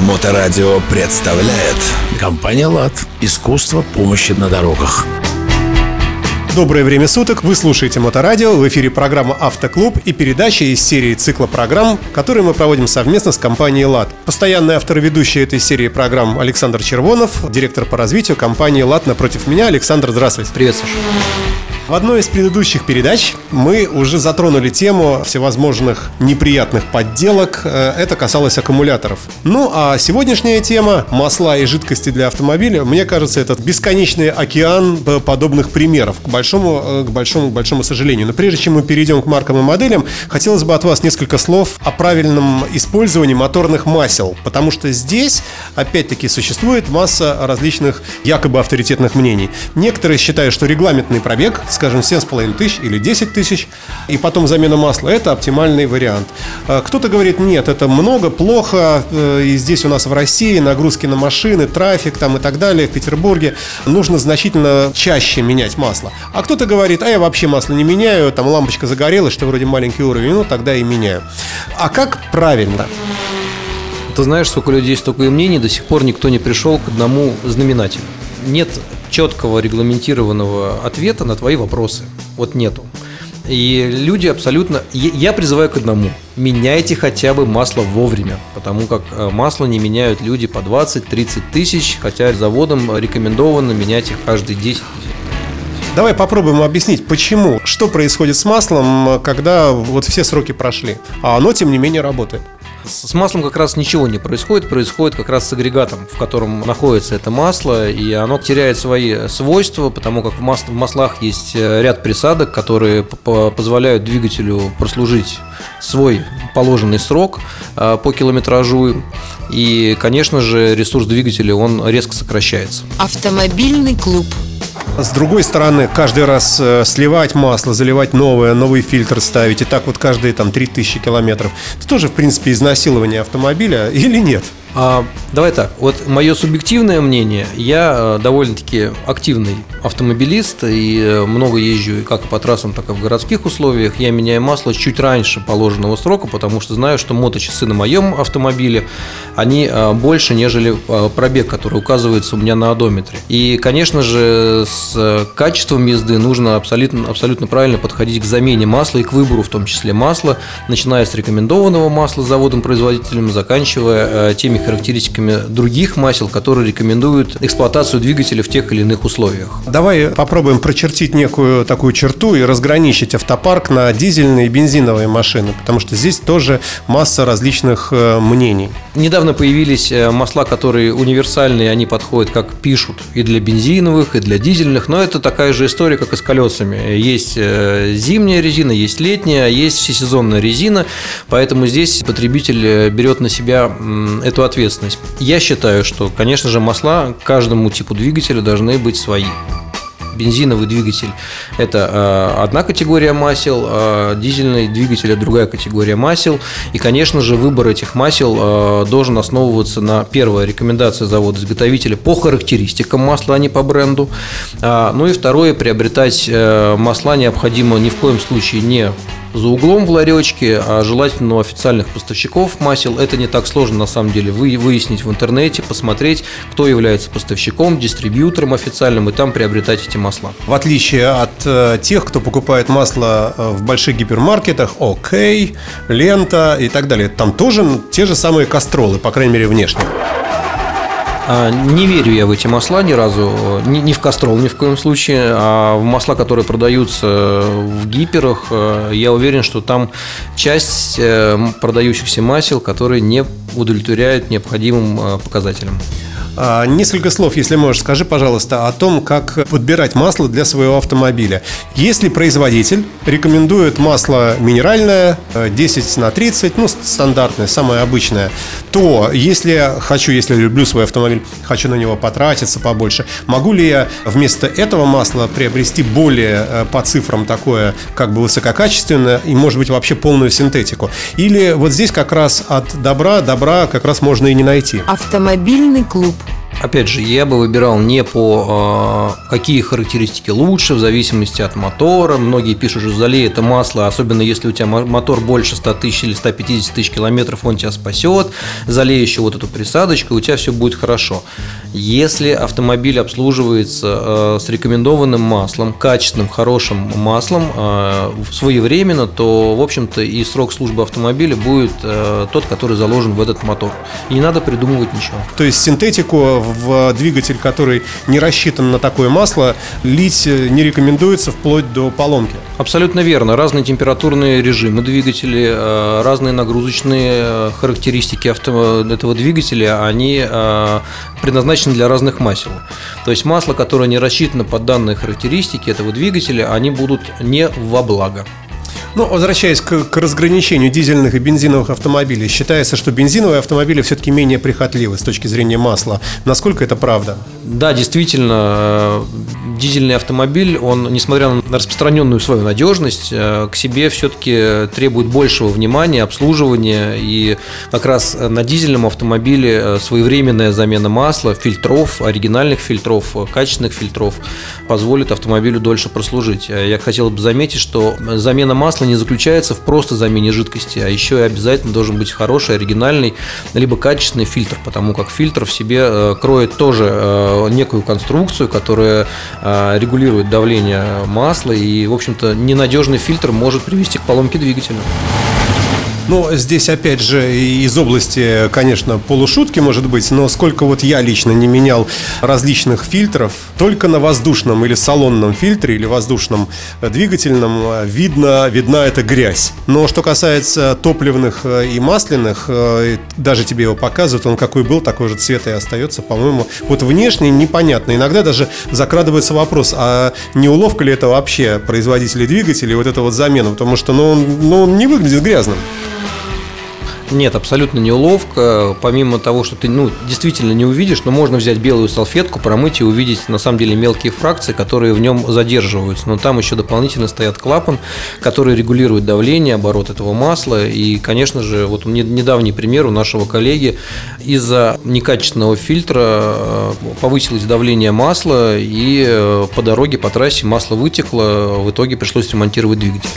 Моторадио представляет Компания «Лад». Искусство помощи на дорогах. Доброе время суток, вы слушаете Моторадио, в эфире программа «Автоклуб» и передача из серии цикла программ, которые мы проводим совместно с компанией «ЛАД». Постоянный автор и ведущий этой серии программ Александр Червонов, директор по развитию компании «ЛАД» напротив меня. Александр, здравствуйте. Привет, Саша. В одной из предыдущих передач мы уже затронули тему всевозможных неприятных подделок. Э, это касалось аккумуляторов. Ну, а сегодняшняя тема – масла и жидкости для автомобиля. Мне кажется, это бесконечный океан подобных примеров, к большому, э, к большому, к большому сожалению. Но прежде чем мы перейдем к маркам и моделям, хотелось бы от вас несколько слов о правильном использовании моторных масел. Потому что здесь, опять-таки, существует масса различных якобы авторитетных мнений. Некоторые считают, что регламентный пробег – скажем, 7,5 тысяч или 10 тысяч, и потом замена масла – это оптимальный вариант. А кто-то говорит, нет, это много, плохо, э, и здесь у нас в России нагрузки на машины, трафик там и так далее, в Петербурге, нужно значительно чаще менять масло. А кто-то говорит, а я вообще масло не меняю, там лампочка загорелась, что вроде маленький уровень, ну тогда и меняю. А как правильно? Ты знаешь, сколько людей, столько и мнений, до сих пор никто не пришел к одному знаменателю. Нет четкого регламентированного ответа на твои вопросы. Вот нету. И люди абсолютно... Я призываю к одному. Меняйте хотя бы масло вовремя, потому как э, масло не меняют люди по 20-30 тысяч, хотя заводом рекомендовано менять их каждые 10 тысяч. Давай попробуем объяснить, почему, что происходит с маслом, когда вот все сроки прошли, а оно, тем не менее, работает. С маслом как раз ничего не происходит, происходит как раз с агрегатом, в котором находится это масло, и оно теряет свои свойства, потому как в, мас- в маслах есть э, ряд присадок, которые позволяют двигателю прослужить свой положенный срок э, по километражу, и, конечно же, ресурс двигателя он резко сокращается. Автомобильный клуб с другой стороны, каждый раз э, сливать масло, заливать новое, новый фильтр ставить, и так вот каждые там 3000 километров, это тоже, в принципе, изнасилование автомобиля или нет? А, давай так, вот мое субъективное мнение, я э, довольно-таки активный автомобилист и э, много езжу как по трассам, так и в городских условиях. Я меняю масло чуть раньше положенного срока, потому что знаю, что моточасы на моем автомобиле, они э, больше, нежели пробег, который указывается у меня на одометре. И, конечно же, с качеством езды нужно абсолютно, абсолютно правильно подходить к замене масла и к выбору в том числе масла, начиная с рекомендованного масла заводом-производителем, заканчивая теми характеристиками других масел, которые рекомендуют эксплуатацию двигателя в тех или иных условиях. Давай попробуем прочертить некую такую черту и разграничить автопарк на дизельные и бензиновые машины, потому что здесь тоже масса различных э, мнений. Недавно появились э, масла, которые универсальные, они подходят, как пишут, и для бензиновых, и для дизельных, но это такая же история, как и с колесами. Есть э, зимняя резина, есть летняя, есть всесезонная резина, поэтому здесь потребитель берет на себя эту ответственность. Я считаю, что, конечно же, масла каждому типу двигателя должны быть свои бензиновый двигатель – это э, одна категория масел, а дизельный двигатель – это другая категория масел. И, конечно же, выбор этих масел э, должен основываться на первой рекомендации завода-изготовителя по характеристикам масла, а не по бренду. А, ну и второе – приобретать э, масла необходимо ни в коем случае не за углом в ларечке, а желательно у официальных поставщиков масел. Это не так сложно на самом деле вы, выяснить в интернете, посмотреть, кто является поставщиком, дистрибьютором официальным, и там приобретать эти масла. В отличие от э, тех, кто покупает масло э, в больших гипермаркетах, ОК, Лента и так далее, там тоже те же самые кастролы, по крайней мере внешне. А, не верю я в эти масла ни разу, ни, ни в кастрол, ни в коем случае. А в масла, которые продаются в гиперах, э, я уверен, что там часть э, продающихся масел, которые не удовлетворяют необходимым э, показателям. А, несколько слов, если можешь, скажи, пожалуйста, о том, как подбирать масло для своего автомобиля. Если производитель рекомендует масло минеральное 10 на 30, ну, стандартное, самое обычное, то если хочу, если люблю свой автомобиль, хочу на него потратиться побольше, могу ли я вместо этого масла приобрести более э, по цифрам такое, как бы высококачественное и, может быть, вообще полную синтетику? Или вот здесь как раз от добра добра как раз можно и не найти? Автомобильный клуб. Опять же, я бы выбирал не по э, какие характеристики лучше, в зависимости от мотора. Многие пишут, что залей это масло, особенно если у тебя мотор больше 100 тысяч или 150 тысяч километров, он тебя спасет. Залей еще вот эту присадочку, у тебя все будет хорошо. Если автомобиль обслуживается э, с рекомендованным маслом, качественным, хорошим маслом, э, своевременно, то, в общем-то, и срок службы автомобиля будет тот, который заложен в этот мотор. И не надо придумывать ничего. То есть синтетику в двигатель, который не рассчитан на такое масло, лить не рекомендуется вплоть до поломки. Абсолютно верно. Разные температурные режимы двигателя, э, разные нагрузочные э, характеристики авто... этого двигателя, они э, предназначены для разных масел. То есть масло, которое не рассчитано под данные характеристики этого двигателя, они будут не во благо. Ну, возвращаясь к, к разграничению дизельных и бензиновых автомобилей, считается, что бензиновые автомобили все-таки менее прихотливы с точки зрения масла. Насколько это правда? Да, действительно, э, дизельный автомобиль, он, несмотря на распространенную свою надежность, э, к себе все-таки требует большего внимания, обслуживания. И как раз на дизельном автомобиле э, своевременная замена масла, фильтров, оригинальных фильтров, качественных фильтров позволит автомобилю дольше прослужить. Я хотел бы заметить, что замена масла не заключается в просто замене жидкости, а еще и обязательно должен быть хороший, оригинальный, либо качественный фильтр, потому как фильтр в себе э, кроет тоже э, некую конструкцию, которая э, регулирует давление масла, и, в общем-то, ненадежный фильтр может привести к поломке двигателя. Ну, здесь, опять же, из области, конечно, полушутки, может быть, но сколько вот я лично не менял различных фильтров, только на воздушном или салонном фильтре, или воздушном двигательном видно, видна эта грязь. Но что касается топливных э, и масляных, э, даже тебе его показывают, он какой был, такой же цвета и остается, по-моему. Вот внешне непонятно. Иногда даже закрадывается вопрос, а не уловка ли это вообще производителей двигателей, вот эта вот замена, потому что ну, он, ну, он не выглядит грязным. Нет, абсолютно не уловка. Помимо того, что ты ну, действительно не увидишь, но можно взять белую салфетку, промыть и увидеть на самом деле мелкие фракции, которые в нем задерживаются. Но там еще дополнительно стоят клапан, который регулирует давление, оборот этого масла. И, конечно же, вот недавний пример у нашего коллеги из-за некачественного фильтра э, повысилось давление масла, и э, по дороге, по трассе масло вытекло, в итоге пришлось ремонтировать двигатель.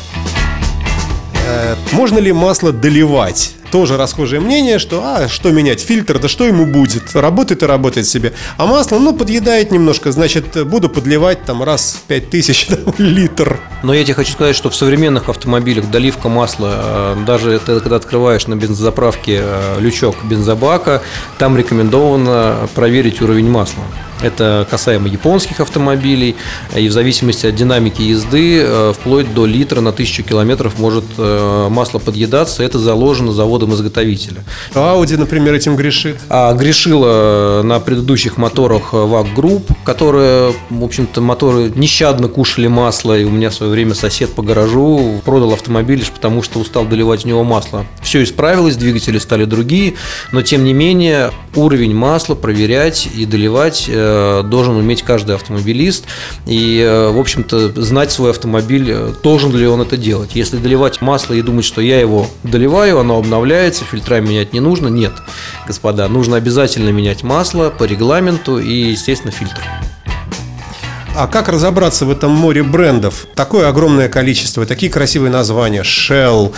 Э, можно ли масло доливать? Тоже расхожее мнение, что а, что менять, фильтр, да что ему будет, работает и работает себе. А масло, ну, подъедает немножко, значит, буду подливать там раз в 5000 литр. Но я тебе хочу сказать, что в современных автомобилях доливка масла, э, даже ты, когда открываешь на бензозаправке э, лючок бензобака, там рекомендовано проверить уровень масла. Это касаемо японских автомобилей. И в зависимости от динамики езды, э, вплоть до литра на тысячу километров может э, масло подъедаться. Это заложено заводом-изготовителя. Audi, например, этим грешит? А грешила на предыдущих моторах VAG Group, которые, в общем-то, моторы нещадно кушали масло. И у меня в свое время сосед по гаражу продал автомобиль лишь потому, что устал доливать в него масло. Все исправилось, двигатели стали другие, но тем не менее уровень масла проверять и доливать э, должен уметь каждый автомобилист и, э, в общем-то, знать свой автомобиль, э, должен ли он это делать. Если доливать масло и думать, что я его доливаю, оно обновляется, фильтра менять не нужно, нет, господа, нужно обязательно менять масло по регламенту и, естественно, фильтр. А как разобраться в этом море брендов? Такое огромное количество, такие красивые названия. Shell,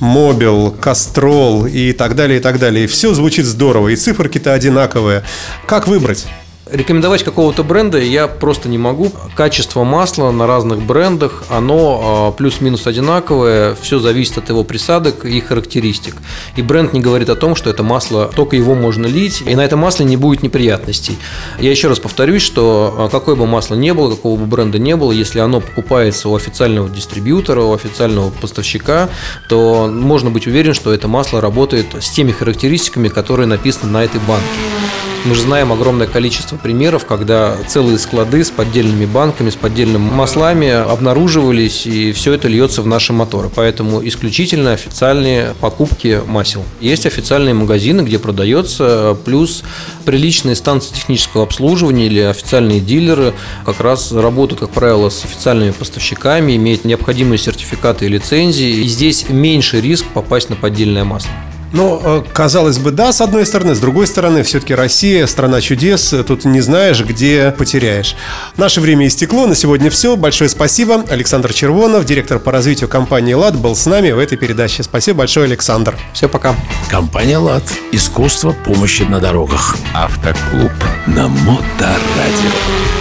Mobil, Castrol и так далее, и так далее. Все звучит здорово, и циферки-то одинаковые. Как выбрать? Рекомендовать какого-то бренда я просто не могу. Качество масла на разных брендах, оно а, плюс-минус одинаковое, все зависит от его присадок и характеристик. И бренд не говорит о том, что это масло, только его можно лить, и на это масло не будет неприятностей. Я еще раз повторюсь, что а, какое бы масло не было, какого бы бренда не было, если оно покупается у официального дистрибьютора, у официального поставщика, то можно быть уверен, что это масло работает с теми характеристиками, которые написаны на этой банке. Мы же знаем огромное количество примеров, когда целые склады с поддельными банками, с поддельными маслами обнаруживались, и все это льется в наши моторы. Поэтому исключительно официальные покупки масел. Есть официальные магазины, где продается, плюс приличные станции технического обслуживания или официальные дилеры как раз работают, как правило, с официальными поставщиками, имеют необходимые сертификаты и лицензии. И здесь меньше риск попасть на поддельное масло. Ну, э, казалось бы, да, с одной стороны, с другой стороны, все-таки Россия, страна чудес, тут не знаешь, где потеряешь. Наше время истекло, на сегодня все. Большое спасибо. Александр Червонов, директор по развитию компании «ЛАД», был с нами в этой передаче. Спасибо большое, Александр. Все, пока. Компания «ЛАД». Искусство помощи на дорогах. Автоклуб на Моторадио.